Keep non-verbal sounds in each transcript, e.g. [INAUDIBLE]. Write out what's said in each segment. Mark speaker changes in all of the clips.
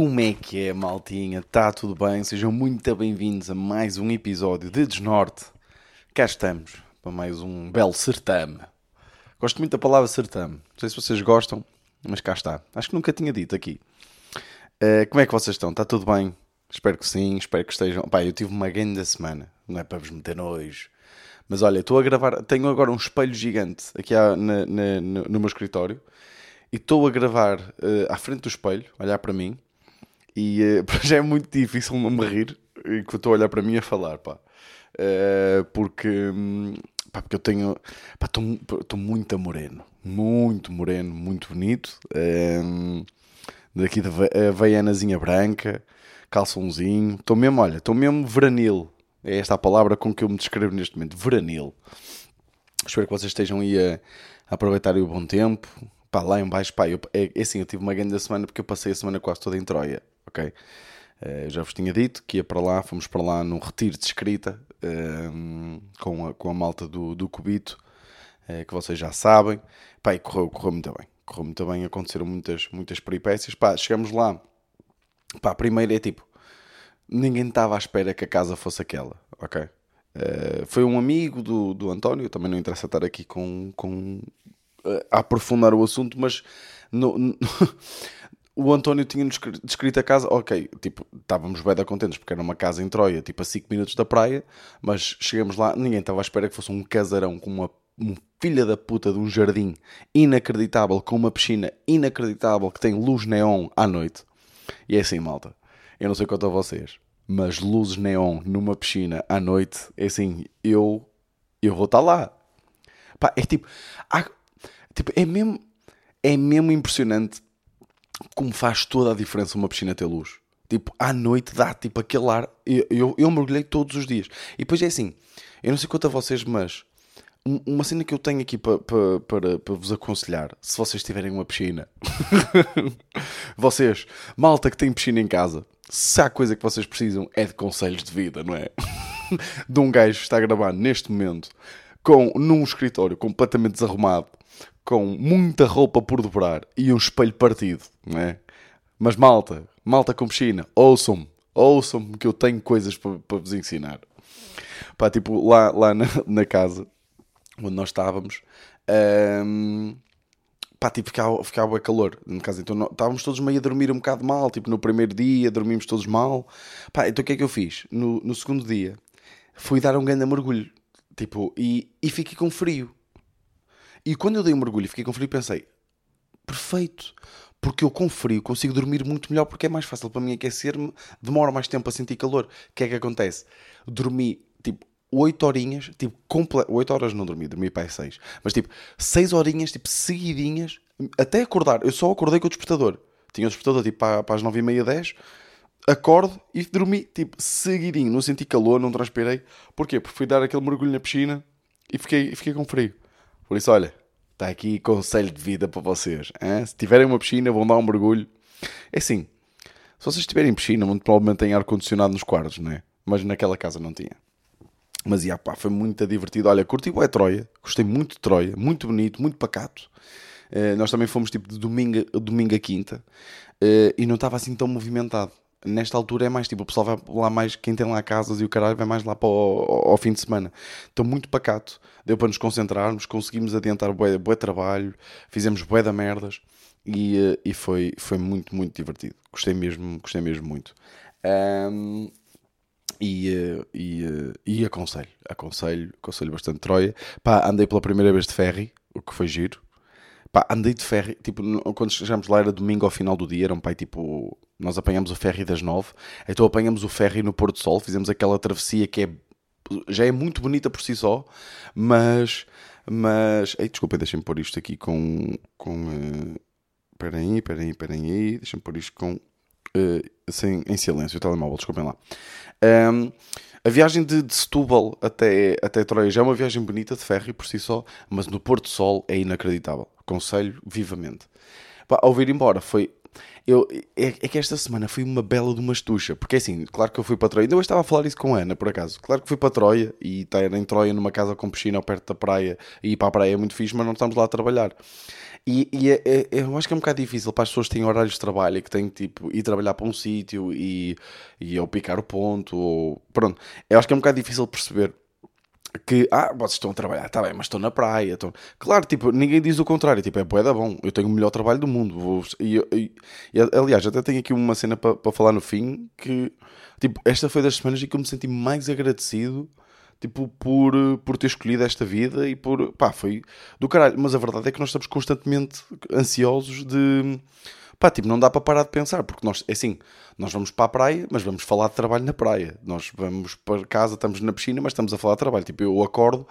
Speaker 1: Como é que é, maltinha? Está tudo bem? Sejam muito bem-vindos a mais um episódio de Desnorte. Cá estamos para mais um belo certame. Gosto muito da palavra certame. Não sei se vocês gostam, mas cá está. Acho que nunca tinha dito aqui. Uh, como é que vocês estão? Está tudo bem? Espero que sim, espero que estejam. Pá, eu tive uma grande semana, não é para vos meter nojo. Mas olha, estou a gravar. Tenho agora um espelho gigante aqui na, na, no, no meu escritório e estou a gravar uh, à frente do espelho, olhar para mim, e [LAUGHS] uh, já é muito difícil não me rir enquanto estou a olhar para mim a falar, pá. Uh, porque, hum, pá, porque eu tenho. Estou muito moreno, muito moreno, muito bonito. Um, daqui da veianazinha branca, calçãozinho. Estou mesmo, olha, estou mesmo veranil. É esta a palavra com que eu me descrevo neste momento, veranil. Espero que vocês estejam aí a, a aproveitarem o bom tempo, pá, lá em baixo, pá, eu, é, é assim, eu tive uma grande semana porque eu passei a semana quase toda em Troia, ok? Uh, eu já vos tinha dito que ia para lá, fomos para lá num retiro de escrita uh, com, a, com a malta do, do Cubito, uh, que vocês já sabem, pá, e correu, correu muito bem, correu muito bem, aconteceram muitas, muitas peripécias, pá, chegamos lá, pá, primeiro é tipo, ninguém estava à espera que a casa fosse aquela, ok? Uh, foi um amigo do, do António, também não interessa estar aqui com, com a aprofundar o assunto, mas no, no, [LAUGHS] o António tinha-nos descrito a casa, ok, tipo, estávamos bem da contentes porque era uma casa em Troia, tipo a 5 minutos da praia, mas chegamos lá, ninguém estava à espera que fosse um casarão com uma um filha da puta de um jardim inacreditável, com uma piscina inacreditável que tem luz neon à noite. E é assim, malta. Eu não sei quanto a vocês, mas luzes neon numa piscina à noite, é assim, eu eu vou estar lá. Pá, é tipo, há, Tipo, é mesmo, é mesmo impressionante como faz toda a diferença uma piscina ter luz. Tipo, à noite dá tipo aquele ar. Eu, eu, eu mergulhei todos os dias. E depois é assim, eu não sei quanto a vocês, mas uma cena que eu tenho aqui para, para, para, para vos aconselhar, se vocês tiverem uma piscina, [LAUGHS] vocês, malta que tem piscina em casa, se há coisa que vocês precisam é de conselhos de vida, não é? [LAUGHS] de um gajo que está a gravar neste momento com, num escritório completamente desarrumado com muita roupa por dobrar e um espelho partido, não é? Mas malta, malta com piscina, ouçam-me, ouçam-me que eu tenho coisas para, para vos ensinar. Pá, tipo, lá, lá na, [LAUGHS] na casa onde nós estávamos, um, pá, tipo, ficava, ficava calor na casa, então nós, estávamos todos meio a dormir um bocado mal, tipo, no primeiro dia dormimos todos mal, pá, então o que é que eu fiz? No, no segundo dia, fui dar um grande mergulho, tipo, e, e fiquei com frio. E quando eu dei um mergulho e fiquei com frio, pensei: perfeito, porque eu com frio consigo dormir muito melhor porque é mais fácil para mim aquecer-me, demora mais tempo a sentir calor. O que é que acontece? Dormi tipo 8 horinhas, tipo, comple... 8 horas não dormi, dormi para 6, mas tipo 6 horinhas, tipo, seguidinhas, até acordar. Eu só acordei com o despertador. Tinha o despertador tipo para, para as 9 e meia, 10, acordo e dormi, tipo, seguidinho. Não senti calor, não transpirei. Porquê? Porque fui dar aquele mergulho na piscina e fiquei, fiquei com frio. Por isso, olha, está aqui conselho de vida para vocês. Hein? Se tiverem uma piscina, vão dar um mergulho. É assim, se vocês tiverem piscina, muito provavelmente têm ar-condicionado nos quartos, não é? Mas naquela casa não tinha. Mas, yeah, pá, foi muito divertido. Olha, curti o é Troia. Gostei muito de Troia. Muito bonito, muito pacato. Uh, nós também fomos tipo de domingo, domingo a quinta. Uh, e não estava assim tão movimentado nesta altura é mais tipo, o pessoal vai lá mais, quem tem lá casas e o caralho vai mais lá para o, ao, fim de semana. Então, muito pacato, deu para nos concentrarmos, conseguimos adiantar bué, bué trabalho, fizemos bué da merdas e, eh, e foi, foi muito, muito divertido. Gostei mesmo, gostei mesmo muito. Um, e, eh, e, eh, e aconselho, aconselho, aconselho bastante Troia. Pá, andei pela primeira vez de ferry, o que foi giro. Pá, andei de ferry, tipo, quando chegámos lá era domingo ao final do dia, era um pai tipo nós apanhamos o ferry das nove, então apanhamos o ferry no Porto Sol, fizemos aquela travessia que é, já é muito bonita por si só, mas. Mas. Ei, desculpa, deixem-me pôr isto aqui com. com uh, peraí, peraí, peraí. Deixem-me pôr isto com. Uh, sem, em silêncio, o telemóvel, desculpem lá. Um, a viagem de, de Setúbal até, até Troia já é uma viagem bonita de ferry por si só, mas no Porto Sol é inacreditável. Aconselho vivamente. Ao vir embora foi eu, é, é, que esta semana foi uma bela de uma estucha. Porque assim, claro que eu fui para Troia. Ainda hoje estava a falar isso com a Ana, por acaso. Claro que fui para Troia e estar em Troia numa casa com piscina perto da praia. E ir para a praia é muito fixe, mas não estamos lá a trabalhar. E, e é, é, eu acho que é um bocado difícil para as pessoas que têm horários de trabalho e que têm tipo ir trabalhar para um sítio e, e ou picar o ponto. Ou, pronto, eu acho que é um bocado difícil perceber que, ah, vocês estão a trabalhar, está bem, mas estão na praia. Estão... Claro, tipo, ninguém diz o contrário, tipo, é boeda bom, eu tenho o melhor trabalho do mundo. Vou... E, e, e, aliás, até tenho aqui uma cena para, para falar no fim que, tipo, esta foi das semanas em que eu me senti mais agradecido, tipo, por, por ter escolhido esta vida e por, pá, foi do caralho. Mas a verdade é que nós estamos constantemente ansiosos de Pá, tipo, não dá para parar de pensar, porque nós, é assim, nós vamos para a praia, mas vamos falar de trabalho na praia. Nós vamos para casa, estamos na piscina, mas estamos a falar de trabalho. Tipo, eu acordo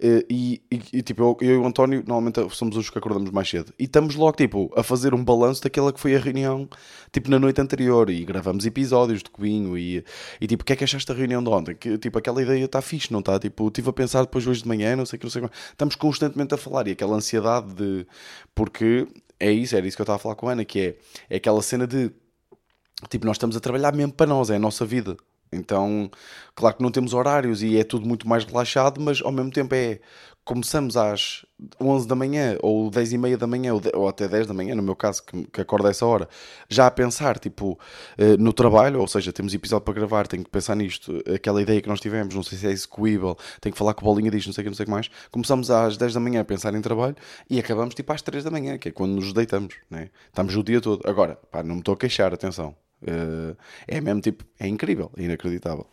Speaker 1: eh, e, e, e tipo, eu, eu, e o António, normalmente somos os que acordamos mais cedo. E estamos logo, tipo, a fazer um balanço daquela que foi a reunião, tipo, na noite anterior. E gravamos episódios de Cubinho. E, e tipo, o que é que achaste da reunião de ontem? Que, tipo, aquela ideia está fixe, não está? Tipo, estive a pensar depois hoje de manhã, não sei o que, não sei como. Estamos constantemente a falar. E aquela ansiedade de... Porque é isso, era isso que eu estava a falar com a Ana, que é, é aquela cena de tipo, nós estamos a trabalhar mesmo para nós, é a nossa vida. Então, claro que não temos horários e é tudo muito mais relaxado, mas ao mesmo tempo é começamos às 11 da manhã ou 10 e meia da manhã ou, até 10 da manhã, no meu caso, que, que acordo a essa hora, já a pensar tipo eh, no trabalho, ou seja, temos episódio para gravar, tenho que pensar nisto, aquela ideia que nós tivemos, não sei se é execuível, tenho que falar com a bolinha disto, não sei o que, não sei o que mais. Começamos às 10 da manhã a pensar em trabalho e acabamos tipo às 3 da manhã, que é quando nos deitamos, né? estamos o dia todo. Agora, pá, não me estou a queixar, atenção. Uh, é mesmo tipo, é incrível, é inacreditável.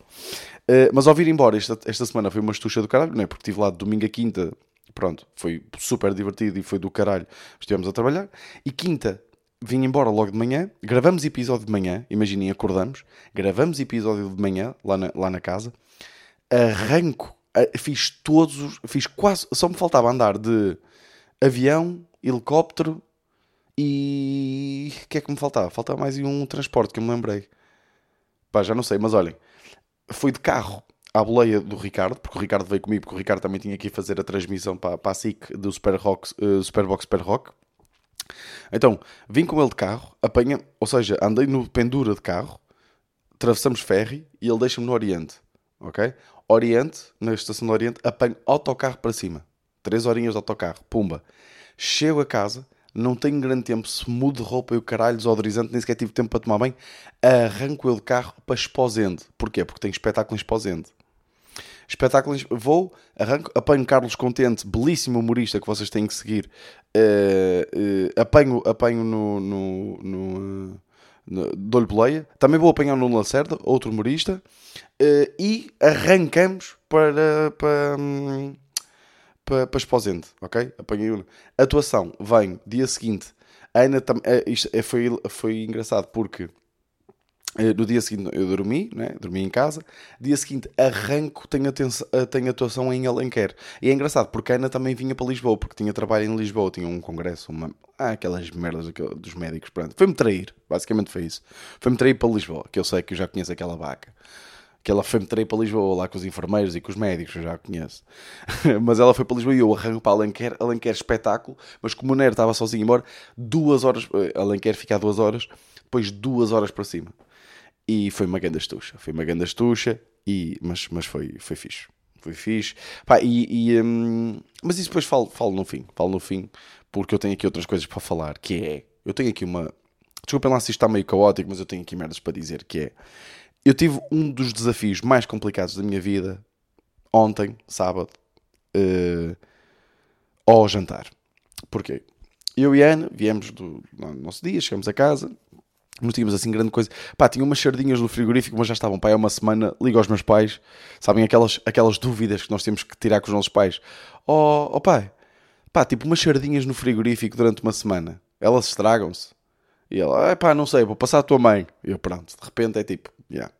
Speaker 1: Uh, mas ao vir embora esta, esta semana foi uma estucha do caralho, não é? Porque estive lá de domingo a quinta, pronto, foi super divertido e foi do caralho. Estivemos a trabalhar. E quinta vim embora logo de manhã, gravamos episódio de manhã, imaginem, acordamos, gravamos episódio de manhã lá na, lá na casa, arranco, fiz todos os, fiz quase, só me faltava andar de avião, helicóptero e o que é que me faltava? Faltava mais um transporte que eu me lembrei. Pá, já não sei, mas olhem, fui de carro à boleia do Ricardo, porque o Ricardo veio comigo, porque o Ricardo também tinha que ir fazer a transmissão para, para a SIC do Super Rock, uh, Superbox Super Rock. Então, vim com ele de carro, apanha, ou seja, andei no pendura de carro, atravessamos ferry e ele deixa-me no Oriente, ok? Oriente, na estação do Oriente, apanho autocarro para cima. Três horinhas de autocarro, pumba. Chego a casa, não tenho grande tempo, se mudo de roupa e o caralho desodorizante, nem sequer tive tempo para tomar bem, arranco ele de carro para Esposende. Porquê? Porque tem espetáculo em Esposende. Espetáculo, vou, arranco, apanho Carlos Contente, belíssimo humorista que vocês têm que seguir, uh, uh, apanho, apanho no, no, no, no Dou-lhe boleia, também vou apanhar no Lacerda, outro humorista, e arrancamos para, para, um, para, para Esposende, ok? Apanhei uma. Atuação, vem, dia seguinte. Ainda tam, é, isto é, foi, foi engraçado porque eh, no dia seguinte eu dormi, né? dormi em casa. Dia seguinte arranco, tenho, atenção, eh, tenho atuação em Alenquer. E é engraçado porque a Ana também vinha para Lisboa, porque tinha trabalho em Lisboa, tinha um congresso, uma... ah, aquelas merdas dos médicos. Foi-me trair, basicamente foi isso. Foi-me trair para Lisboa, que eu sei que eu já conheço aquela vaca que ela foi-me trair para Lisboa lá com os enfermeiros e com os médicos, eu já a conheço. [LAUGHS] mas ela foi para Lisboa e eu arranco para Alenquer, Alenquer espetáculo, mas como o Nero estava sozinho embora, duas horas, eh, Alenquer fica duas horas, depois duas horas para cima. E foi uma grande astucha, foi uma grande astucha, e, mas, mas foi, foi fixe. Foi fixe. Pá, e, e hum, mas isso depois falo, falo no fim, falo no fim, porque eu tenho aqui outras coisas para falar, que é, eu tenho aqui uma, desculpem lá se isto está meio caótico, mas eu tenho aqui merdas para dizer, que é, eu tive um dos desafios mais complicados da minha vida ontem, sábado, uh, ao jantar. Porquê? Eu e a Ana viemos do, no nosso dia, chegamos a casa, não tínhamos assim grande coisa. Pá, tinha umas sardinhas no frigorífico, mas já estavam. Pá, é uma semana, ligo aos meus pais, sabem aquelas, aquelas dúvidas que nós temos que tirar com os nossos pais. Oh, oh pai, pá, tipo umas sardinhas no frigorífico durante uma semana, elas estragam-se. E ela, pá, não sei, vou passar a tua mãe. E eu, pronto, de repente é tipo, Yeah.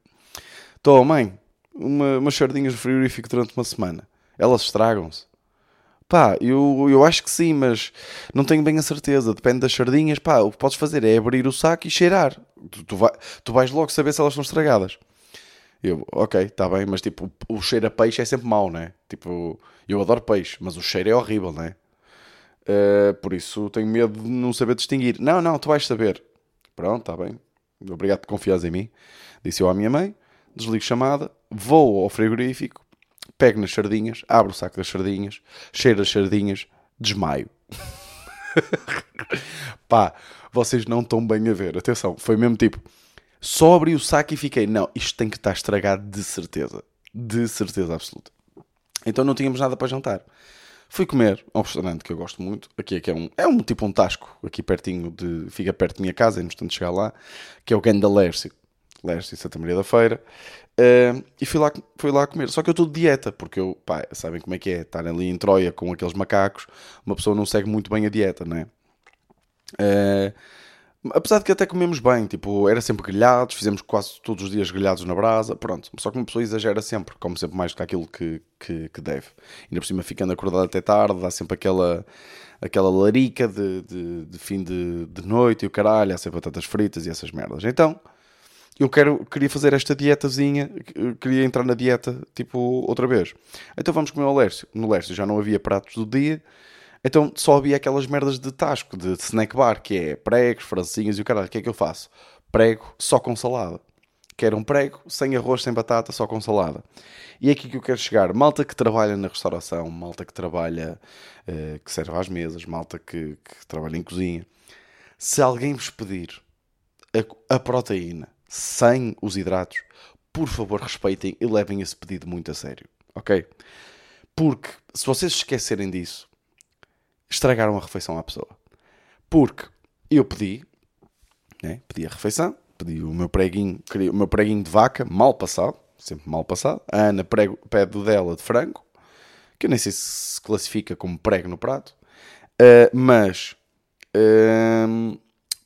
Speaker 1: Estou, mãe, uma, umas sardinhas no frigorífico durante uma semana. Elas estragam-se. Pá, eu, eu acho que sim, mas não tenho bem a certeza. Depende das sardinhas. Pá, o que podes fazer é abrir o saco e cheirar. Tu, tu, vai, tu vais logo saber se elas estão estragadas. Eu, ok, está bem, mas tipo, o cheiro a peixe é sempre mau, né? Tipo, eu adoro peixe, mas o cheiro é horrível, né? Uh, por isso tenho medo de não saber distinguir. Não, não, tu vais saber. Pronto, está bem. Obrigado por confiares em mim. Disse eu à minha mãe, desligo chamada, vou ao frigorífico, pego nas sardinhas, abro o saco das sardinhas, cheiro as sardinhas, desmaio. [LAUGHS] Pá, vocês não estão bem a ver. Atenção, foi mesmo tipo, só abri o saco e fiquei, não, isto tem que estar estragado de certeza. De certeza absoluta. Então não tínhamos nada para jantar. Fui comer a um restaurante que eu gosto muito. Aqui é que é um, é um tipo um tasco, aqui pertinho de. fica perto da minha casa, é instante chegar lá, que é o Ganda Lércio. Lércio Santa Maria da Feira. Uh, e fui lá, fui lá comer. Só que eu estou de dieta, porque eu, pá, sabem como é que é? Estar ali em Troia com aqueles macacos, uma pessoa não segue muito bem a dieta, não é? Uh, Apesar de que até comemos bem, tipo, era sempre grelhados, fizemos quase todos os dias grelhados na brasa, pronto. Só que uma pessoa exagera sempre, come sempre mais do que aquilo que, que, que deve. Ainda por cima ficando acordado até tarde, dá sempre aquela, aquela larica de, de, de fim de, de noite e o caralho, há sempre batatas fritas e essas merdas. Então, eu quero, queria fazer esta dietazinha, queria entrar na dieta, tipo, outra vez. Então vamos comer ao Lércio. No Lércio já não havia pratos do dia, então só havia aquelas merdas de tasco, de snack bar, que é pregos, francinhas e o caralho. O que é que eu faço? Prego só com salada. Quero um prego, sem arroz, sem batata, só com salada. E é aqui que eu quero chegar. Malta que trabalha na restauração, malta que trabalha, uh, que serve às mesas, malta que, que, trabalha em cozinha. Se alguém vos pedir a, a proteína sem os hidratos, por favor respeitem e levem esse pedido muito a sério. Ok? Porque se vocês esquecerem disso, estragaram a refeição à pessoa. Porque eu pedi, né? pedi a refeição, pedi o meu preguinho, o meu preguinho de vaca, mal passado, sempre mal passado. A Ana prego, pede o dela de frango, que eu nem sei se se classifica como prego no prato, uh, mas uh,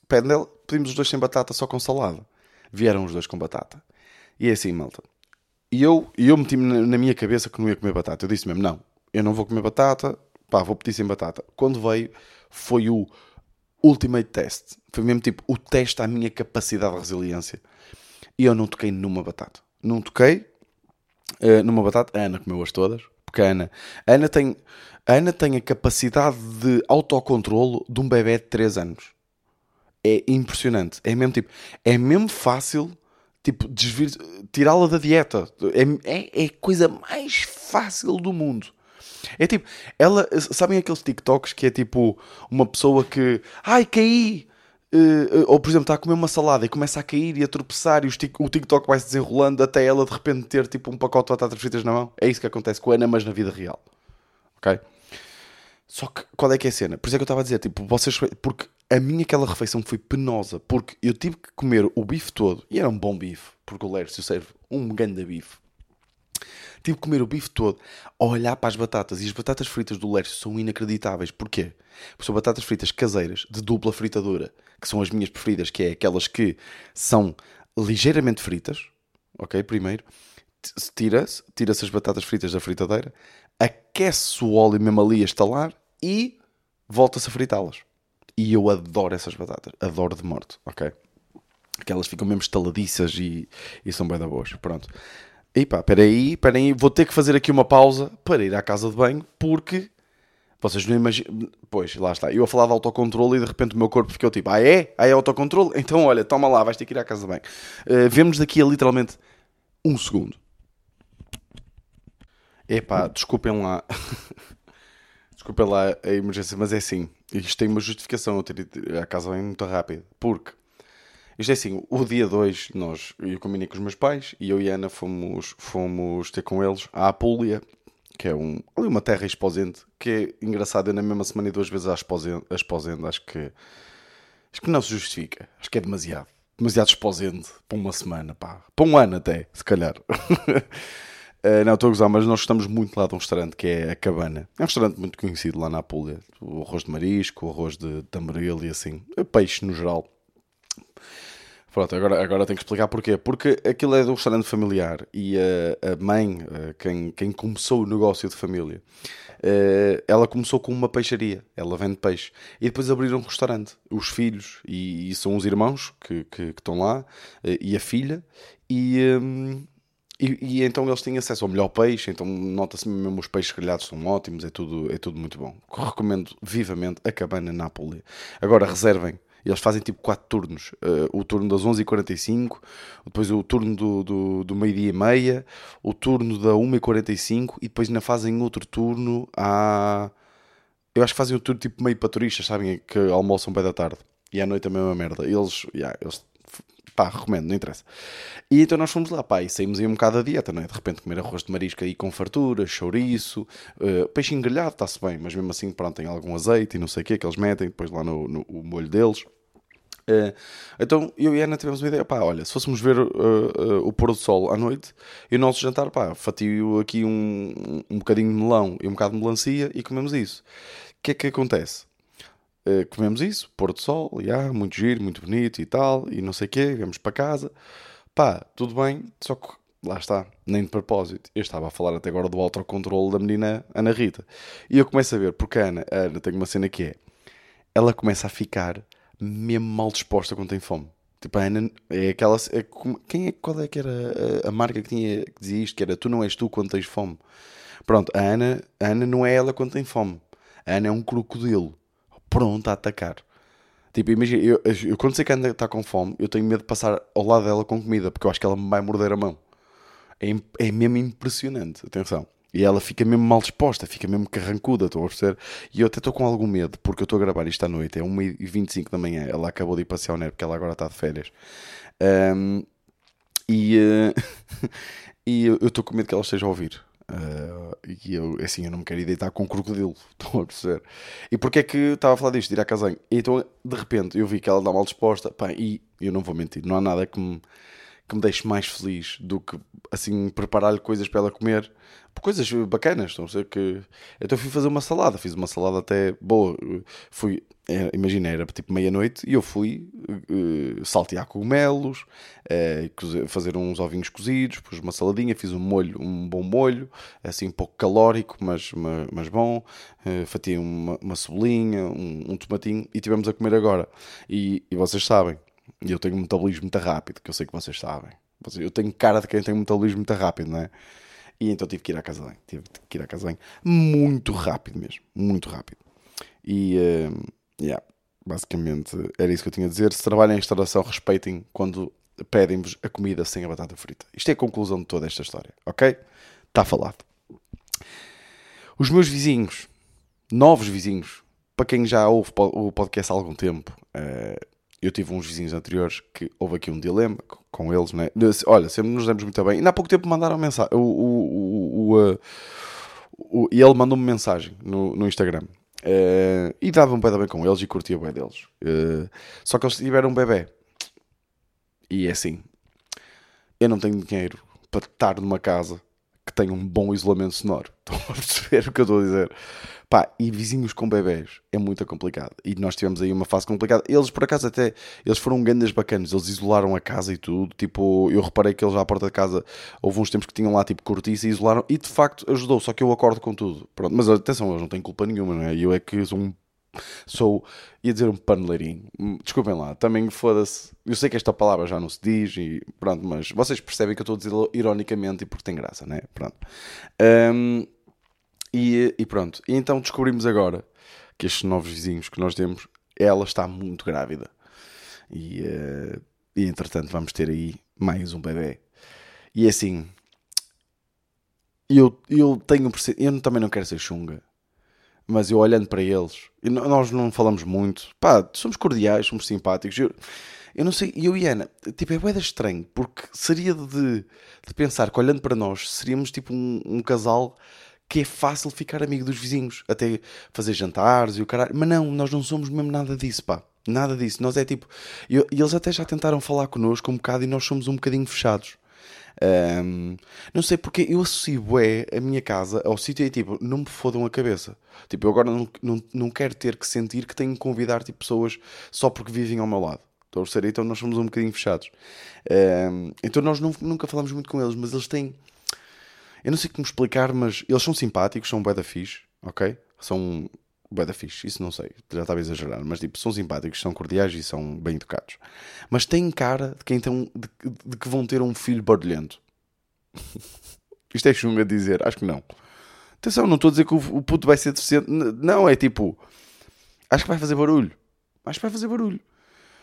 Speaker 1: pede dela, pedimos os dois sem batata, só com salada. Vieram os dois com batata. E é assim, malta. E eu, eu meti-me na, na minha cabeça que não ia comer batata. Eu disse mesmo, não, eu não vou comer batata, pá, vou pedir sem batata. Quando veio, foi o ultimate test. Foi mesmo tipo o teste à minha capacidade de resiliência. E eu não toquei numa batata. Não toquei uh, numa batata. A Ana comeu-as todas. Porque a Ana, a Ana, tem, a Ana tem a capacidade de autocontrolo de um bebê de 3 anos. É impressionante. É mesmo tipo, é mesmo fácil tipo, tirá-la da dieta. É, é, é a coisa mais fácil do mundo. É tipo, ela, sabem aqueles TikToks que é tipo uma pessoa que, ai, caí! Uh, ou por exemplo, está a comer uma salada e começa a cair e a tropeçar e o TikTok vai se desenrolando até ela de repente ter tipo um pacote de batatas fritas na mão. É isso que acontece com a Ana, mas na vida real. Ok? Só que qual é que é a cena? Por isso é que eu estava a dizer, tipo, vocês. Porque a minha aquela refeição foi penosa. Porque eu tive que comer o bife todo e era um bom bife. Porque o Lércio serve um grande bife tive que comer o bife todo a olhar para as batatas. E as batatas fritas do Lércio são inacreditáveis. Porquê? Porque são batatas fritas caseiras, de dupla fritadura, que são as minhas preferidas, que é aquelas que são ligeiramente fritas. Ok? Primeiro. Tira-se tira as batatas fritas da fritadeira, aquece o óleo mesmo ali a estalar e volta-se a fritá-las. E eu adoro essas batatas. Adoro de morte, ok? Aquelas ficam mesmo estaladiças e, e são bem da boas. Pronto. E pá, peraí, peraí, vou ter que fazer aqui uma pausa para ir à casa de banho, porque vocês não imaginam. Pois, lá está. Eu a falar de autocontrole e de repente o meu corpo ficou tipo, ah é? Ah é autocontrole? [LAUGHS] Então olha, toma lá, vais ter que ir à casa de banho. Uh, vemos daqui a literalmente um segundo. Epá, desculpem lá. [LAUGHS] desculpem lá a emergência, mas é assim. Isto tem uma justificação eu ter ido à casa bem muito rápido. Porque isto é assim, o dia 2 nós, eu combinei com os meus pais e eu e a Ana fomos, fomos ter com eles à Apulia, que é um, ali uma terra exposente, que é engraçado, eu na mesma semana e duas vezes a exposente acho que acho que não se justifica, acho que é demasiado, demasiado exposente para uma semana, pá, para um ano até, se calhar. Uh, [LAUGHS] não, estou a gozar, mas nós estamos muito lá de um restaurante que é a Cabana. É um restaurante muito conhecido lá na Apulia. O arroz de marisco, o arroz de tamboril e assim. Peixe no geral. Pronto, agora, agora tenho que explicar porquê. Porque aquilo é um restaurante familiar e a, a mãe, quem, quem começou o negócio de família, eh, ela começou com uma peixaria, ela vende peixe. E depois abriram um restaurante. Os filhos, e, e são os irmãos que, que, que, estão lá, eh, e a filha, e, hum, e, e, então eles têm acesso ao melhor peixe, então nota-se mesmo os peixes grelhados são ótimos, é tudo, é tudo muito bom. Recomendo vivamente a Cabana Nápoles. Agora reservem Eles fazem tipo 4 turnos. Uh, o turno das 11h45, depois o turno do, do, do meio-dia e meia, o turno da 1h45 e depois ainda fazem outro turno à. Eu acho que fazem o turno tipo meio para turistas, sabem? Que almoçam bem da tarde. E à noite a mesma merda. Eles, yeah, eles pá, recomendo, não interessa. E então nós fomos lá, pá, e saímos aí um bocado da dieta, não é? De repente comer arroz de marisco aí com fartura, chouriço, uh, peixe engrelhado, está-se bem, mas mesmo assim, pronto, tem algum azeite e não sei o que que eles metem, depois lá no, no molho deles. Uh, então eu e a Ana tivemos uma ideia, pá, olha, se fôssemos ver uh, uh, o pôr do sol à noite e o nosso jantar, pá, fatio aqui um, um bocadinho de melão e um bocado de melancia e comemos isso. O que é que acontece? Uh, comemos isso, pôr do sol, yeah, muito giro, muito bonito e tal, e não sei o quê, viemos para casa, pá, tudo bem, só que lá está, nem de propósito. Eu estava a falar até agora do autocontrole da menina Ana Rita, e eu começo a ver, porque a Ana, a Ana tem uma cena que é, ela começa a ficar mesmo mal disposta quando tem fome. Tipo, a Ana é aquela. É, quem é, qual é que era a, a marca que, tinha, que dizia isto? Que era tu não és tu quando tens fome. Pronto, a Ana, a Ana não é ela quando tem fome. A Ana é um crocodilo pronto a atacar. Tipo, imagina, eu, eu quando sei que anda está com fome, eu tenho medo de passar ao lado dela com comida, porque eu acho que ela me vai morder a mão. É, é mesmo impressionante, atenção. E ela fica mesmo mal disposta, fica mesmo carrancuda, estou a perceber? E eu até estou com algum medo, porque eu estou a gravar isto à noite, é 1h25 da manhã, ela acabou de ir passear o NER, porque ela agora está de férias. Um, e, uh, [LAUGHS] e eu estou com medo que ela esteja a ouvir. Uh, e eu, assim, eu não me quero ir deitar com um crocodilo, [LAUGHS] estão a perceber? E porquê é que estava a falar disto, de ir à casanha? Então, de repente, eu vi que ela está mal disposta, pá, e eu não vou mentir, não há nada que me, que me deixe mais feliz do que, assim, preparar-lhe coisas para ela comer, coisas bacanas, a perceber? Que... Então, fui fazer uma salada, fiz uma salada até boa, fui, é, imagina, era tipo meia-noite e eu fui uh, saltear cogumelos, uh, fazer uns ovinhos cozidos, pus uma saladinha, fiz um molho, um bom molho, assim um pouco calórico, mas, mas, bom, fatiei uma, uma cebolinha, um, um, tomatinho e tivemos a comer agora. E, e vocês sabem, eu tenho um metabolismo muito rápido, que eu sei que vocês sabem. Eu tenho cara de quem tem um metabolismo muito rápido, não é? E então tive que ir à casa bem. Tive que ir à casa bem muito rápido mesmo. Muito rápido. E, uh, Yeah, basicamente era isso que eu tinha a dizer. Se trabalham em restauração, respeitem quando pedem-vos a comida sem a batata frita. Isto é a conclusão de toda esta história, ok? Está falado. Os meus vizinhos, novos vizinhos, para quem já ouve o podcast há algum tempo, eh, eu tive uns vizinhos anteriores que houve aqui um dilema com eles, né? Olha, sempre nos demos muito bem. Ainda há pouco tempo mandaram mensagem. O, o, o, o, o, e ele mandou-me mensagem no, no Instagram Uh, e dava um bem com eles e curtia bem deles. Uh, só que eles tiveram um bebê. E é assim: eu não tenho dinheiro para estar numa casa que tenha um bom isolamento sonoro. [LAUGHS] Estão a perceber o que eu estou a dizer? Pá, e vizinhos com bebés é muito complicado. E nós tivemos aí uma fase complicada. Eles, por acaso, até eles foram grandes bacanas. Eles isolaram a casa e tudo. Tipo, eu reparei que eles à porta da casa houve uns tempos que tinham lá tipo cortiça e isolaram. E de facto ajudou. Só que eu acordo com tudo. Pronto, mas atenção, eles não têm culpa nenhuma, não é? Eu é que sou um sou, ia dizer um paneleirinho. Hum, desculpem lá, também foda-se. Eu sei que esta palavra já não se diz e pronto, mas vocês percebem que eu estou a dizer ironicamente e porque tem graça, né? Pronto. Um, e, e pronto, e então descobrimos agora que estes novos vizinhos que nós temos, ela está muito grávida. E, uh, e entretanto vamos ter aí mais um bebê. E é assim, eu, eu tenho eu também não quero ser chunga, mas eu olhando para eles, nós não falamos muito, pá, somos cordiais, somos simpáticos. Eu, eu não sei, eu e Ana, tipo, é boeda estranho, porque seria de, de pensar que olhando para nós seríamos tipo um, um casal que é fácil ficar amigo dos vizinhos, até fazer jantares e o caralho. Mas não, nós não somos mesmo nada disso, pá. Nada disso. Nós é tipo. E eles até já tentaram falar connosco um bocado e nós somos um bocadinho fechados. Um, não sei porque eu associo é, a minha casa ao sítio e tipo, não me fodam a cabeça. Tipo, eu agora não, não, não quero ter que sentir que tenho que convidar tipo, pessoas só porque vivem ao meu lado. Estou a perceber? Então nós somos um bocadinho fechados. Um, então nós não, nunca falamos muito com eles, mas eles têm eu não sei como explicar, mas eles são simpáticos, são bué da fixe, ok? São bué da fixe, isso não sei, já estava a exagerar, mas tipo, são simpáticos, são cordiais e são bem educados. Mas têm cara de, quem tem, de, de que vão ter um filho barulhento. [LAUGHS] Isto é chunga a dizer, acho que não. Atenção, não estou a dizer que o, o puto vai ser deficiente. Não, é tipo. Acho que vai fazer barulho. Acho que vai fazer barulho.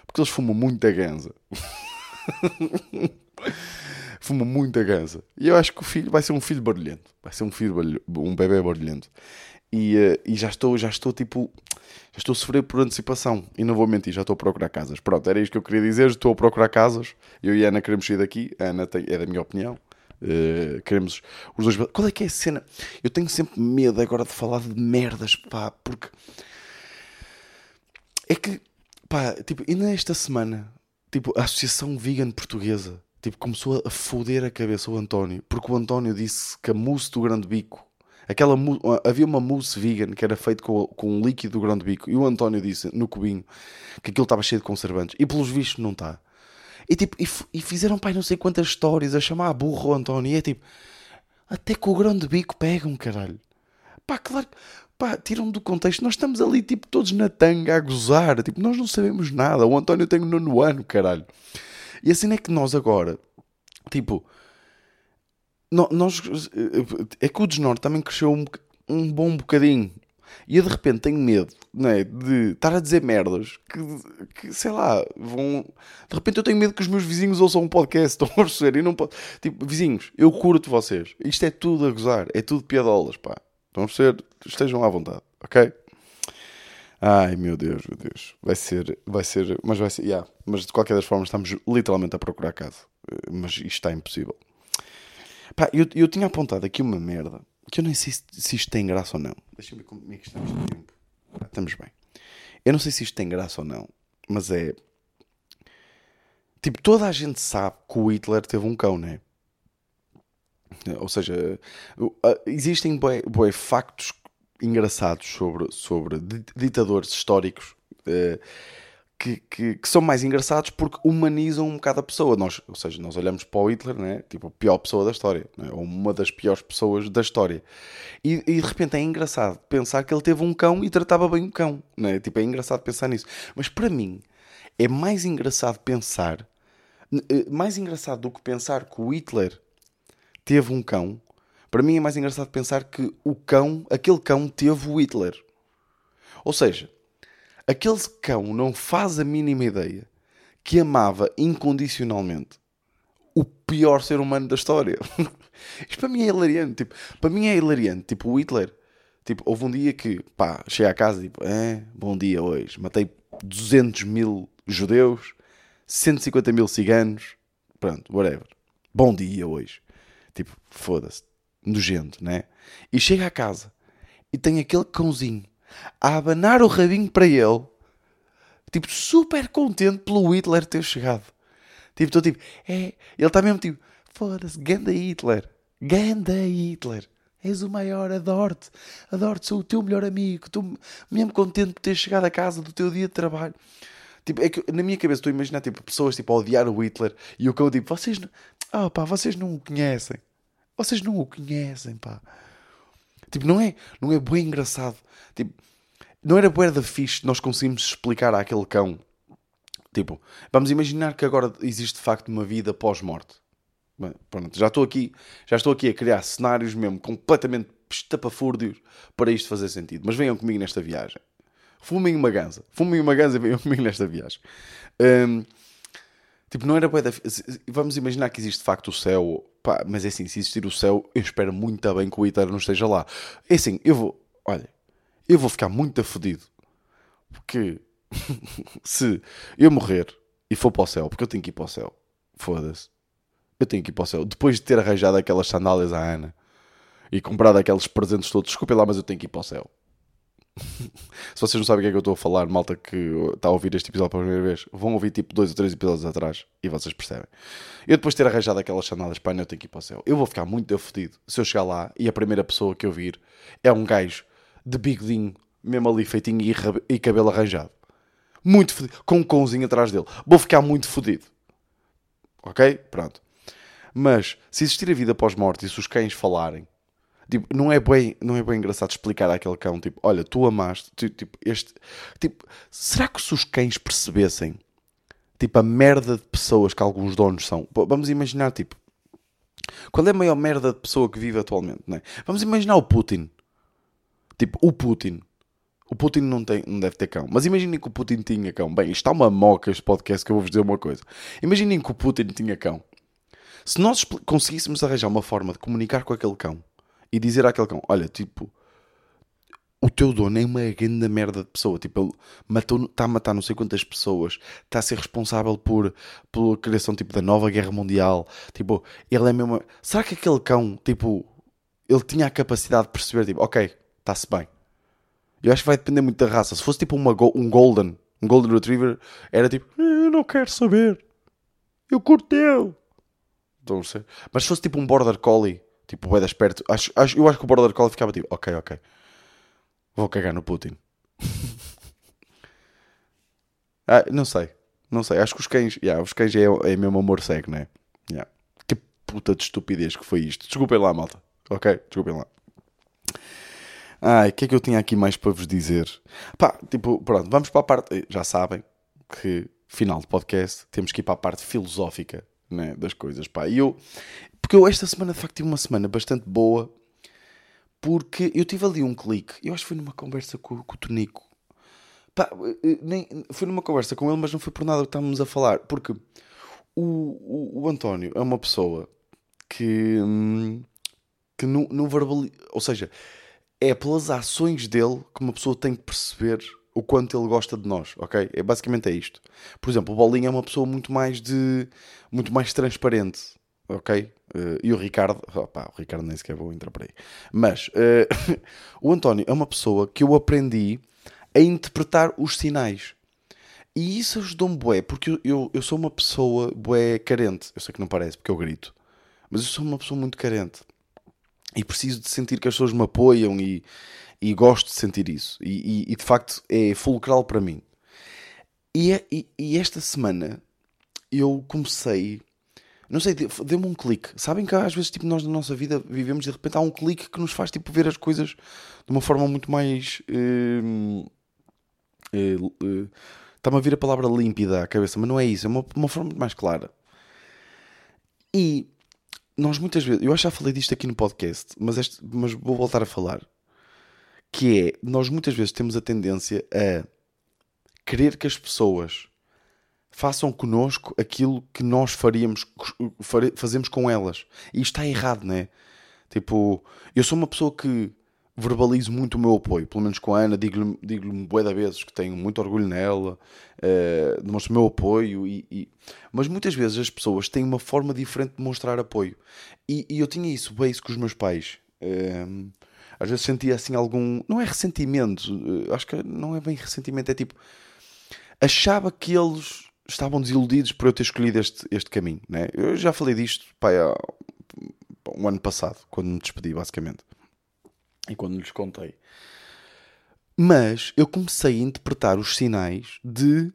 Speaker 1: Porque eles fumam muita ganza. [LAUGHS] fumam muita ganza. E eu acho que o filho vai ser um filho barulhento. Vai ser um filho barulhento, um bebê barulhento. E, uh, e já estou, já estou tipo, já estou a sofrer por antecipação. E não vou mentir, já estou a procurar casas. Pronto, era isto que eu queria dizer. Estou a procurar casas. Eu e a Ana queremos sair daqui. A Ana tem, é da minha opinião. Uh, queremos os dois. Qual é que é a cena? Eu tenho sempre medo agora de falar de merdas, pá, porque é que, pá, tipo, ainda esta semana, tipo, a Associação Vegan Portuguesa, tipo, começou a foder a cabeça o António, porque o António disse que a mousse do grande bico, aquela havia uma mousse vegan que era feita com, com um líquido do grande bico, e o António disse no cubinho que aquilo estava cheio de conservantes, e pelos vistos não está. E, tipo, e, e fizeram, pai, não sei quantas histórias a chamar a burro o António, e é tipo, até com o grande bico pegam, caralho. Pá, claro pá, tiram do contexto. Nós estamos ali, tipo, todos na tanga a gozar. Tipo, nós não sabemos nada. O António tem o nono ano, caralho. E assim é que nós agora, tipo, nós, é que o desnorte também cresceu um, um bom bocadinho. E eu de repente tenho medo é de estar a dizer merdas que, que, sei lá, vão. De repente eu tenho medo que os meus vizinhos ouçam um podcast, [LAUGHS] estão a perceber? E não pode. Tipo, vizinhos, eu curto vocês. Isto é tudo a gozar, é tudo piadolas, pá. Estão a perceber? Estejam à vontade, ok? Ai meu Deus, meu Deus. Vai ser, vai ser, mas vai ser, yeah. mas de qualquer das formas estamos literalmente a procurar casa. Eh, mas isto está impossível. Pá, eu, eu tinha apontado aqui uma merda que eu nem sei se, se isto tem graça ou não. Deixa-me ver como é que estamos de tempo. Estamos bem. Eu não sei se isto tem graça ou não, mas é. Tipo, toda a gente sabe que o Hitler teve um cão, né? Ou seja, existem bué, bué factos engraçados sobre, sobre ditadores históricos uh, que, que, que, são mais engraçados porque humanizam um bocado a pessoa. Nós, ou seja, nós olhamos para o Hitler, né? tipo, a pior pessoa da história, né? ou uma das piores pessoas da história. E, e, de repente é engraçado pensar que ele teve um cão e tratava bem o cão. Né? Tipo, é engraçado pensar nisso. Mas para mim é mais engraçado pensar, eh, mais engraçado do que pensar que o Hitler teve um cão, para mim é mais engraçado pensar que o cão, aquele cão teve o Hitler. Ou seja, aquele cão não faz a mínima ideia que amava incondicionalmente o pior ser humano da história. [LAUGHS] Isto para mim é hilariante. Tipo, para mim é hilariante. Tipo, o Hitler. Tipo, houve um dia que, pá, cheguei à casa tipo, é, bom dia hoje. Matei 200 mil judeus, 150 mil ciganos. Pronto, whatever. Bom dia hoje. Tipo, foda-se, nojento, né? E chega à casa e tem aquele cãozinho a abanar o rabinho para ele, tipo, super contente pelo Hitler ter chegado. Tipo, estou tipo, é, ele está mesmo tipo, foda-se, ganda Hitler, ganda Hitler. És o maior, adoro-te, adoro-te, sou o teu melhor amigo, estou mesmo contente por ter chegado a casa do teu dia de trabalho. Tipo, é que na minha cabeça estou a imaginar tipo, pessoas tipo, a odiar o Hitler e o cão tipo, vocês não, oh, pá, vocês não o conhecem. Vocês não o conhecem, pá. Tipo, não é, não é bem engraçado. Tipo, não era bué da fixe nós conseguimos explicar àquele cão. Tipo, vamos imaginar que agora existe de facto uma vida pós-morte. Pronto, já estou aqui, já estou aqui a criar cenários mesmo completamente estapafúrdios para isto fazer sentido. Mas venham comigo nesta viagem. Fumem uma ganza. Fumem uma ganza e venham [LAUGHS] comigo nesta viagem. Um, tipo, não era bué da... Vamos imaginar que existe de facto o céu Pá, mas é assim, se existir o céu, eu espero muito bem que o Hitler não esteja lá. É assim, eu vou, olha, eu vou ficar muito afodido. Porque [LAUGHS] se eu morrer e for para o céu, porque eu tenho que ir para o céu, foda-se, eu tenho que ir para o céu. Depois de ter arranjado aquelas sandálias à Ana e comprado aqueles presentes todos, desculpem lá, mas eu tenho que ir para o céu. Se vocês não sabem o que é que eu estou a falar, malta que está a ouvir este episódio pela primeira vez, vão ouvir tipo dois ou três episódios atrás e vocês percebem. Eu depois de ter arranjado aquelas chanadas, pá, eu tenho que ir para o céu. Eu vou ficar muito fodido se eu chegar lá e a primeira pessoa que eu vir é um gajo de bigodinho, mesmo ali feitinho e, e cabelo arranjado. Muito fodido, com um cãozinho atrás dele. Vou ficar muito fodido. Ok? Pronto. Mas se existir a vida pós-morte e se os cães falarem Tipo, não é bem, não é bem engraçado explicar àquele cão, tipo, olha, tu amaste, tipo, este, tipo, será que se os cães percebessem, tipo, a merda de pessoas que alguns donos são, vamos imaginar, tipo, qual é a maior merda de pessoa que vive atualmente, não é? Vamos imaginar o Putin, tipo, o Putin, O Putin não, tem, não deve ter cão. Mas imaginem que o Putin tinha cão. Bem, isto está uma moca este podcast que eu vou-vos dizer uma coisa. Imaginem que o Putin tinha cão. Se nós conseguíssemos arranjar uma forma de comunicar com aquele cão e dizer àquele cão: Olha, tipo, o teu dono é uma grande merda de pessoa. Tipo, ele matou, está a matar não sei quantas pessoas, está a ser responsável por pela criação tipo, da nova guerra mundial. Tipo, ele é mesmo. Será que aquele cão, tipo, ele tinha a capacidade de perceber, tipo, ok, está-se bem. Eu acho que vai depender muito da raça. Se fosse tipo uma, um Golden, um Golden Retriever, era tipo, eu não quero saber. Eu. Estão ser. Mas se fosse tipo um Border Collie, tipo, vai das perto, acho, acho, eu acho que o Border Collie ficava tipo, ok, ok. Vou cagar no Putin. [LAUGHS] ah, não sei. Não sei. Acho que os cães, yeah, os cães é, é mesmo amor cego, não é? Yeah. Que puta de estupidez que foi isto. Desculpem lá, malta. Ok? Desculpem lá. Ai, o que é que eu tinha aqui mais para vos dizer? Pá, tipo, pronto, vamos para a parte. Já sabem que, final de podcast, temos que ir para a parte filosófica né, das coisas, pá. E eu, porque eu esta semana, de facto, tive uma semana bastante boa, porque eu tive ali um clique. Eu acho que foi numa conversa com, com o Tonico. Pá, eh, nem, foi numa conversa com ele, mas não foi por nada que estávamos a falar, porque o, o, o António é uma pessoa que, hum, que não verbaliza, ou seja é pelas ações dele que uma pessoa tem que perceber o quanto ele gosta de nós, ok? É basicamente é isto. Por exemplo, o Bolinha é uma pessoa muito mais de muito mais transparente, ok? Uh, e o Ricardo, opa, o Ricardo nem sequer vou entrar por aí. Mas uh, [LAUGHS] o António é uma pessoa que eu aprendi a interpretar os sinais. E isso ajudou-me bué, porque eu, eu, eu sou uma pessoa bué carente. Eu sei que não parece, porque eu grito. Mas eu sou uma pessoa muito carente e preciso de sentir que as pessoas me apoiam e, e gosto de sentir isso. E, e, e de facto é fulcral para mim. E, é, e, esta semana eu comecei. Não sei, deu-me um clique. Sabem que às vezes tipo, nós na nossa vida vivemos de repente há um clique que nos faz tipo, ver as coisas de uma forma muito mais. Uh, uh, uh, Está-me a vir a palavra límpida à cabeça, mas não é isso, é uma, uma forma muito mais clara. E nós muitas vezes, eu acho que já falei disto aqui no podcast, mas, este, mas vou voltar a falar, que é, nós muitas vezes temos a tendência a querer que as pessoas façam connosco aquilo que nós faríamos, fazemos com elas. E isto está errado, não é? Tipo, eu sou uma pessoa que verbalizo muito o meu apoio, pelo menos com a Ana, digo-lhe digo de vezes que tenho muito orgulho nela, uh, demonstro o meu apoio, e, e, mas muitas vezes as pessoas têm uma forma diferente de mostrar apoio. E, e eu tinha isso, bem isso com os meus pais. Uh, às vezes sentia assim algum. Não é ressentimento, uh, acho que não é bem ressentimento, é tipo. Achava que eles estavam desiludidos por eu ter escolhido este, este caminho. Né? Eu já falei disto pai, há um ano passado, quando me despedi, basicamente e quando lhes contei. Mas eu comecei a interpretar os sinais de,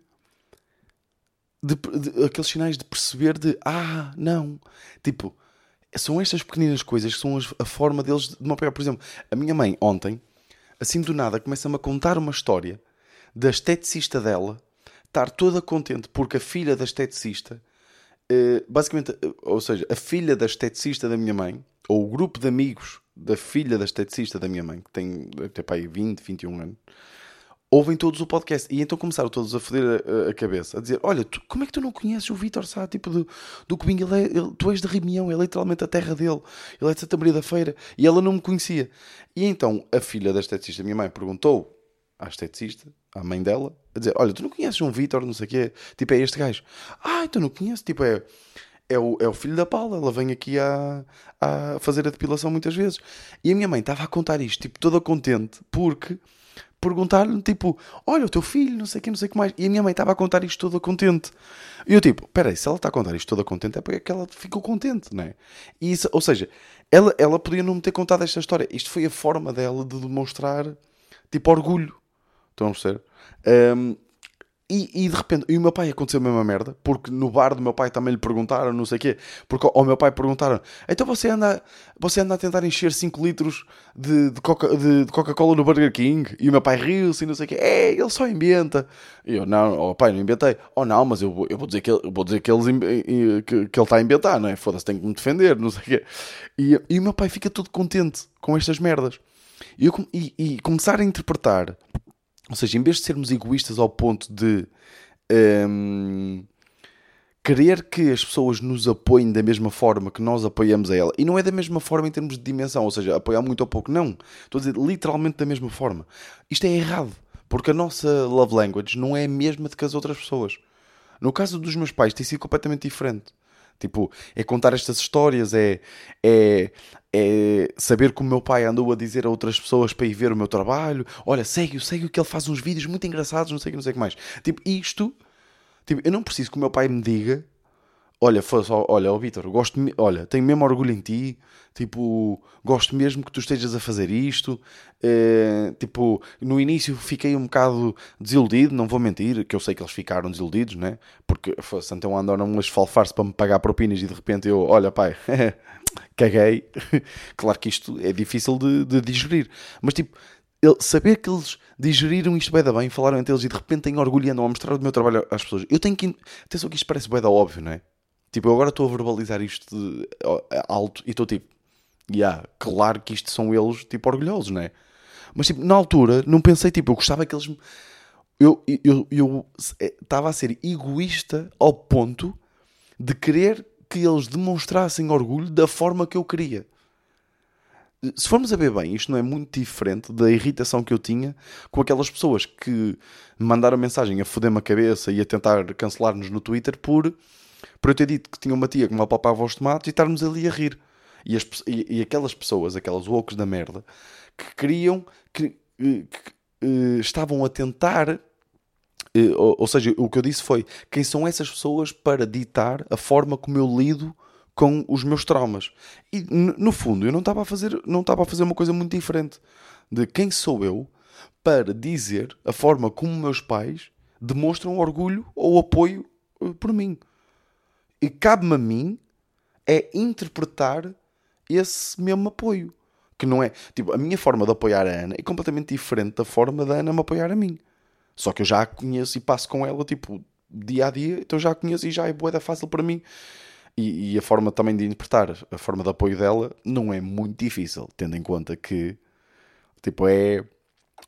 Speaker 1: de, de, aqueles sinais de perceber de ah, não, tipo, são estas pequeninas coisas que são a forma deles de uma pegar. Por exemplo, a minha mãe ontem, assim do nada, começa-me a contar uma história da esteticista dela estar toda contente porque a filha da esteticista, eh, basicamente, eh, ou seja, a filha da esteticista da minha mãe, ou o grupo de amigos da filha da esteticista da minha mãe, que tem, deve ter pai 20, 21 anos, ouvem todos o podcast. E então começaram todos a foder a, a cabeça, a dizer: Olha, tu, como é que tu não conheces o Vitor Sá, tipo do, do Cubinho? Ele é, ele, tu és de Rimião, é literalmente a terra dele, ele é de Santa Maria da Feira. E ela não me conhecia. E então a filha da esteticista, minha mãe, perguntou à esteticista, à mãe dela, a dizer: Olha, tu não conheces um Vitor, não sei o quê? Tipo, é este gajo. Ah, então não conheço. Tipo, é é o, é o filho da Paula, ela vem aqui a, a fazer a depilação muitas vezes. E a minha mãe estava a contar isto, tipo, toda contente, porque perguntar-lhe, tipo, olha, o teu filho, não sei o que, não sei o que mais. E a minha mãe estava a contar isto toda contente. E eu, tipo, peraí, se ela está a contar isto toda contente, é porque ela ficou contente, não é? E isso, ou seja, ela, ela podia não me ter contado esta história. Isto foi a forma dela de demonstrar, tipo, orgulho. Estão a perceber? Um, e, e, de repente, e o meu pai aconteceu a mesma merda, porque no bar do meu pai também lhe perguntaram, não sei o quê, porque ao meu pai perguntaram: então você anda, você anda a tentar encher 5 litros de, de Coca-Cola de, de Coca no Burger King? E o meu pai riu-se e não sei o quê, é, ele só inventa. E eu: não, oh, pai, não inventei. Oh, não, mas eu, eu vou dizer que ele, vou dizer que, eles, que, que ele está a inventar, não é? Foda-se, tem que me defender, não sei o quê. E, e o meu pai fica todo contente com estas merdas. E, eu, e, e começar a interpretar Ou seja, em vez de sermos egoístas ao ponto de um, querer que as pessoas nos apoiem da mesma forma que nós apoiamos a ela, e não é da mesma forma em termos de dimensão, ou seja, apoiar muito ou pouco, não. Estou a dizer literalmente da mesma forma. Isto é errado, porque a nossa love language não é a mesma do que as outras pessoas. No caso dos meus pais, tem sido completamente diferente. Tipo, é contar estas histórias, é, é, é saber que o meu pai andou a dizer a outras pessoas para ir ver o meu trabalho. Olha, segue-o, segue-o, que ele faz uns vídeos muito engraçados, não sei o que, não sei o que mais. Tipo, isto, tipo, eu não preciso que o meu pai me diga olha, olha, oh, Vitor, gosto, olha, tenho mesmo orgulho em ti, tipo, gosto mesmo que tu estejas a fazer isto, é, tipo, no início fiquei um bocado desiludido, não vou mentir, que eu sei que eles ficaram desiludidos, né, porque então andaram a esfalfar-se para me pagar propinas e de repente eu, olha pai, [LAUGHS] caguei, [LAUGHS] claro que isto é difícil de, de digerir, mas tipo, saber que eles digeriram isto bem da bem, falaram entre eles e de repente têm orgulho e andam a mostrar o meu trabalho às pessoas. Eu tenho que. Atenção que isto parece bem da óbvio, não é? Tipo, eu agora estou a verbalizar isto de, alto e estou tipo, yeah, claro que isto são eles, tipo, orgulhosos, não é? Mas, tipo, na altura, não pensei, tipo, eu gostava que eles. Eu estava eu, eu, a ser egoísta ao ponto de querer que eles demonstrassem orgulho da forma que eu queria. Se formos a ver bem, isto não é muito diferente da irritação que eu tinha com aquelas pessoas que mandaram mensagem a foder-me a cabeça e a tentar cancelar-nos no Twitter por por eu ter dito que tinha uma tia que me apalpava os tomates e estarmos ali a rir. E, as, e, e aquelas pessoas, aquelas loucos da merda, que queriam, que, que, que uh, estavam a tentar uh, ou, ou, seja, o que eu disse foi quem são essas pessoas para ditar a forma como eu lido com os meus traumas. E no fundo, eu não estava a fazer, não estava a fazer uma coisa muito diferente de quem sou eu para dizer a forma como meus pais demonstram orgulho ou apoio por mim. E cabe-me a mim é interpretar esse mesmo apoio. Que não é. Tipo, a minha forma de apoiar a Ana é completamente diferente da forma da Ana me apoiar a mim. Só que eu já a conheço e passo com ela, tipo, dia a dia, então já a conheço e já é boeda fácil para mim. E, e, a forma também de interpretar, a forma de apoio dela, não é muito difícil, tendo em conta que, tipo, é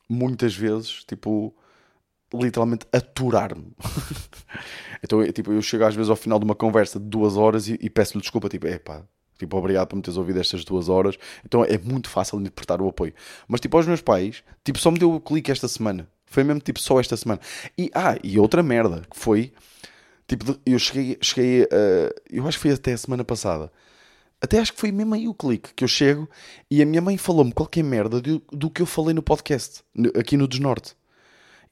Speaker 1: muitas vezes, tipo, literalmente aturar-me. [LAUGHS] então, eu, tipo, eu chego às vezes ao final de uma conversa de duas horas e, e peço-lhe desculpa, tipo, é pá, tipo, obrigado por me teres ouvido estas duas horas. Então é muito fácil interpretar o apoio. Mas, tipo, aos meus pais, tipo, só me deu o clique esta semana. Foi mesmo, tipo, só esta semana. E, ah, e outra merda, que foi, tipo, eu cheguei, cheguei, uh, eu acho que foi até a semana passada. Até acho que foi mesmo aí o clique que eu chego e a minha mãe falou-me qualquer merda do, do que eu falei no podcast, aqui no Desnorte.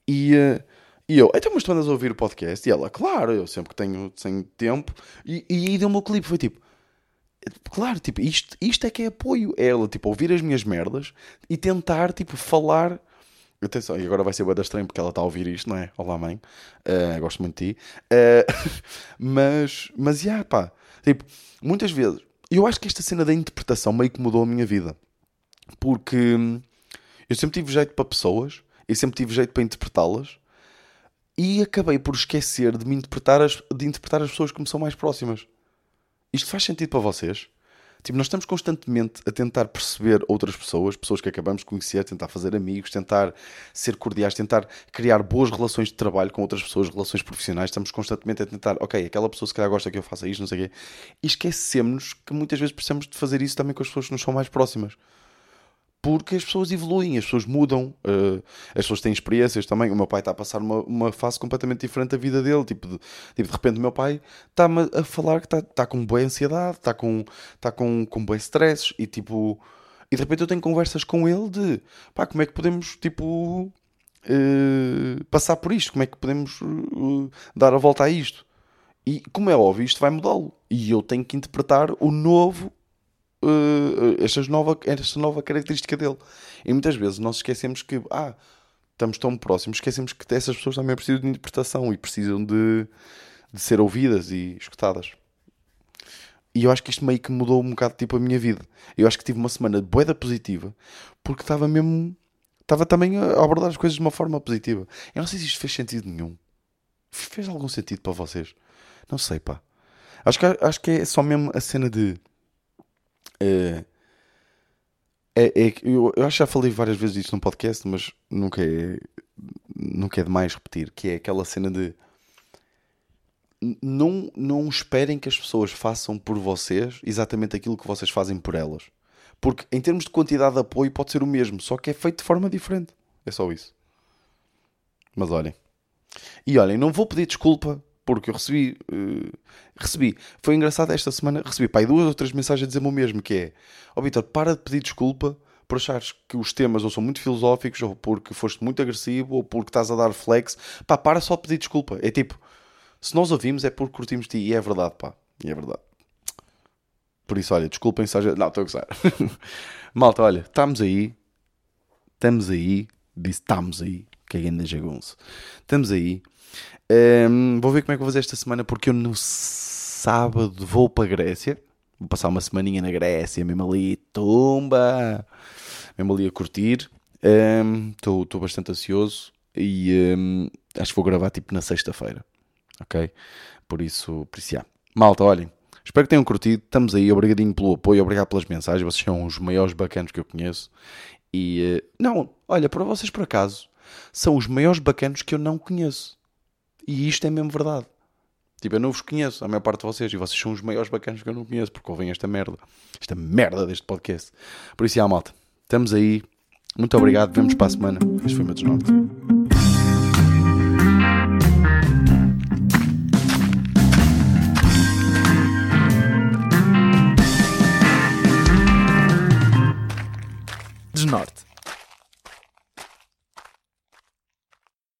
Speaker 1: E, uh, e eu, então, mas tu andas a ouvir o podcast? E ela, claro, eu sempre que tenho, tenho tempo. E, e aí deu-me o clipe, foi tipo, claro, tipo, isto, isto é que é apoio. É ela, tipo, ouvir as minhas merdas e tentar, tipo, falar. Atenção, e agora vai ser boa da estranho porque ela está a ouvir isto, não é? Olá, mãe. Uh, gosto muito de ti. Uh, [LAUGHS] mas, mas, yeah, pá. Tipo, muitas vezes, eu acho que esta cena da interpretação meio que mudou a minha vida. Porque hum, eu sempre tive jeito para pessoas eu sempre tive jeito para interpretá-las e acabei por esquecer de me interpretar as, de interpretar as pessoas que me são mais próximas. Isto faz sentido para vocês? Tipo, nós estamos constantemente a tentar perceber outras pessoas, pessoas que acabamos de conhecer, tentar fazer amigos, tentar ser cordiais, tentar criar boas relações de trabalho com outras pessoas, relações profissionais. Estamos constantemente a tentar, ok, aquela pessoa se calhar gosta que eu faça isto, não sei o quê. E esquecemos que muitas vezes precisamos de fazer isso também com as pessoas que nos são mais próximas porque as pessoas evoluem, as pessoas mudam, uh, as pessoas têm experiências também. O meu pai está a passar uma, uma fase completamente diferente da vida dele. Tipo, de, tipo, de repente, o meu pai está-me a falar que está, com boa ansiedade, está com, está com, com bom stress e tipo. E de repente eu tenho conversas com ele de pá, como é que podemos tipo uh, passar por isto? Como é que podemos uh, dar a volta a isto? E como é óbvio, isto vai mudá-lo. E eu tenho que interpretar o novo uh, esta, nova, esta nova característica dele. E muitas vezes nós esquecemos que, ah, estamos tão próximos, esquecemos que essas pessoas também precisam de interpretação e precisam de, de ser ouvidas e escutadas. E eu acho que isto meio que mudou um bocado tipo a minha vida. Eu acho que tive uma semana de boeda positiva porque estava mesmo. Estava também a abordar as coisas de uma forma positiva. Eu não sei se isto fez sentido nenhum. Fez algum sentido para vocês? Não sei, pá. Acho que, acho que é só mesmo a cena de uh, É, é, eu, eu acho que já falei várias vezes isto no podcast, mas nunca é, nunca é demais repetir, que é aquela cena de não, não esperem que as pessoas façam por vocês exatamente aquilo que vocês fazem por elas. Porque em termos de quantidade de apoio pode ser o mesmo, só que é feito de forma diferente. É só isso. Mas olhem. E olhem, não vou pedir desculpa porque eu recebi. Uh, recebi. Foi engraçado esta semana. Recebi pai duas ou três mensagens a dizer-me o mesmo: que é, ó oh, Vitor, para de pedir desculpa por achares que os temas ou são muito filosóficos, ou porque foste muito agressivo, ou porque estás a dar flex. Pá, para só de pedir desculpa. É tipo, se nós ouvimos é porque curtimos ti. E é verdade, pá. E é verdade. Por isso, olha, desculpem se Não, estou a gozar. [LAUGHS] Malta, olha, estamos aí. Estamos aí. Disse estamos aí. Que é ainda jagunço. Estamos aí. Um, vou ver como é que vou fazer esta semana porque eu no sábado vou para a Grécia. Vou passar uma semaninha na Grécia, mesmo ali, tumba, mesmo ali a curtir. Estou um, bastante ansioso e um, acho que vou gravar tipo na sexta-feira, ok? Por isso, por isso, já. Malta, olhem, espero que tenham curtido. Estamos aí, obrigadinho pelo apoio, obrigado pelas mensagens. Vocês são os maiores bacanos que eu conheço. E uh, não, olha, para vocês por acaso, são os maiores bacanos que eu não conheço. E isto é mesmo verdade. Tipo, eu não vos conheço, a maior parte de vocês, e vocês são os maiores bacanas que eu não conheço, porque ouvem esta merda. Esta merda deste podcast. Por isso, já, malta. Estamos aí. Muito obrigado. Vemos para a semana. Este foi o meu desnorte.
Speaker 2: Desnorte.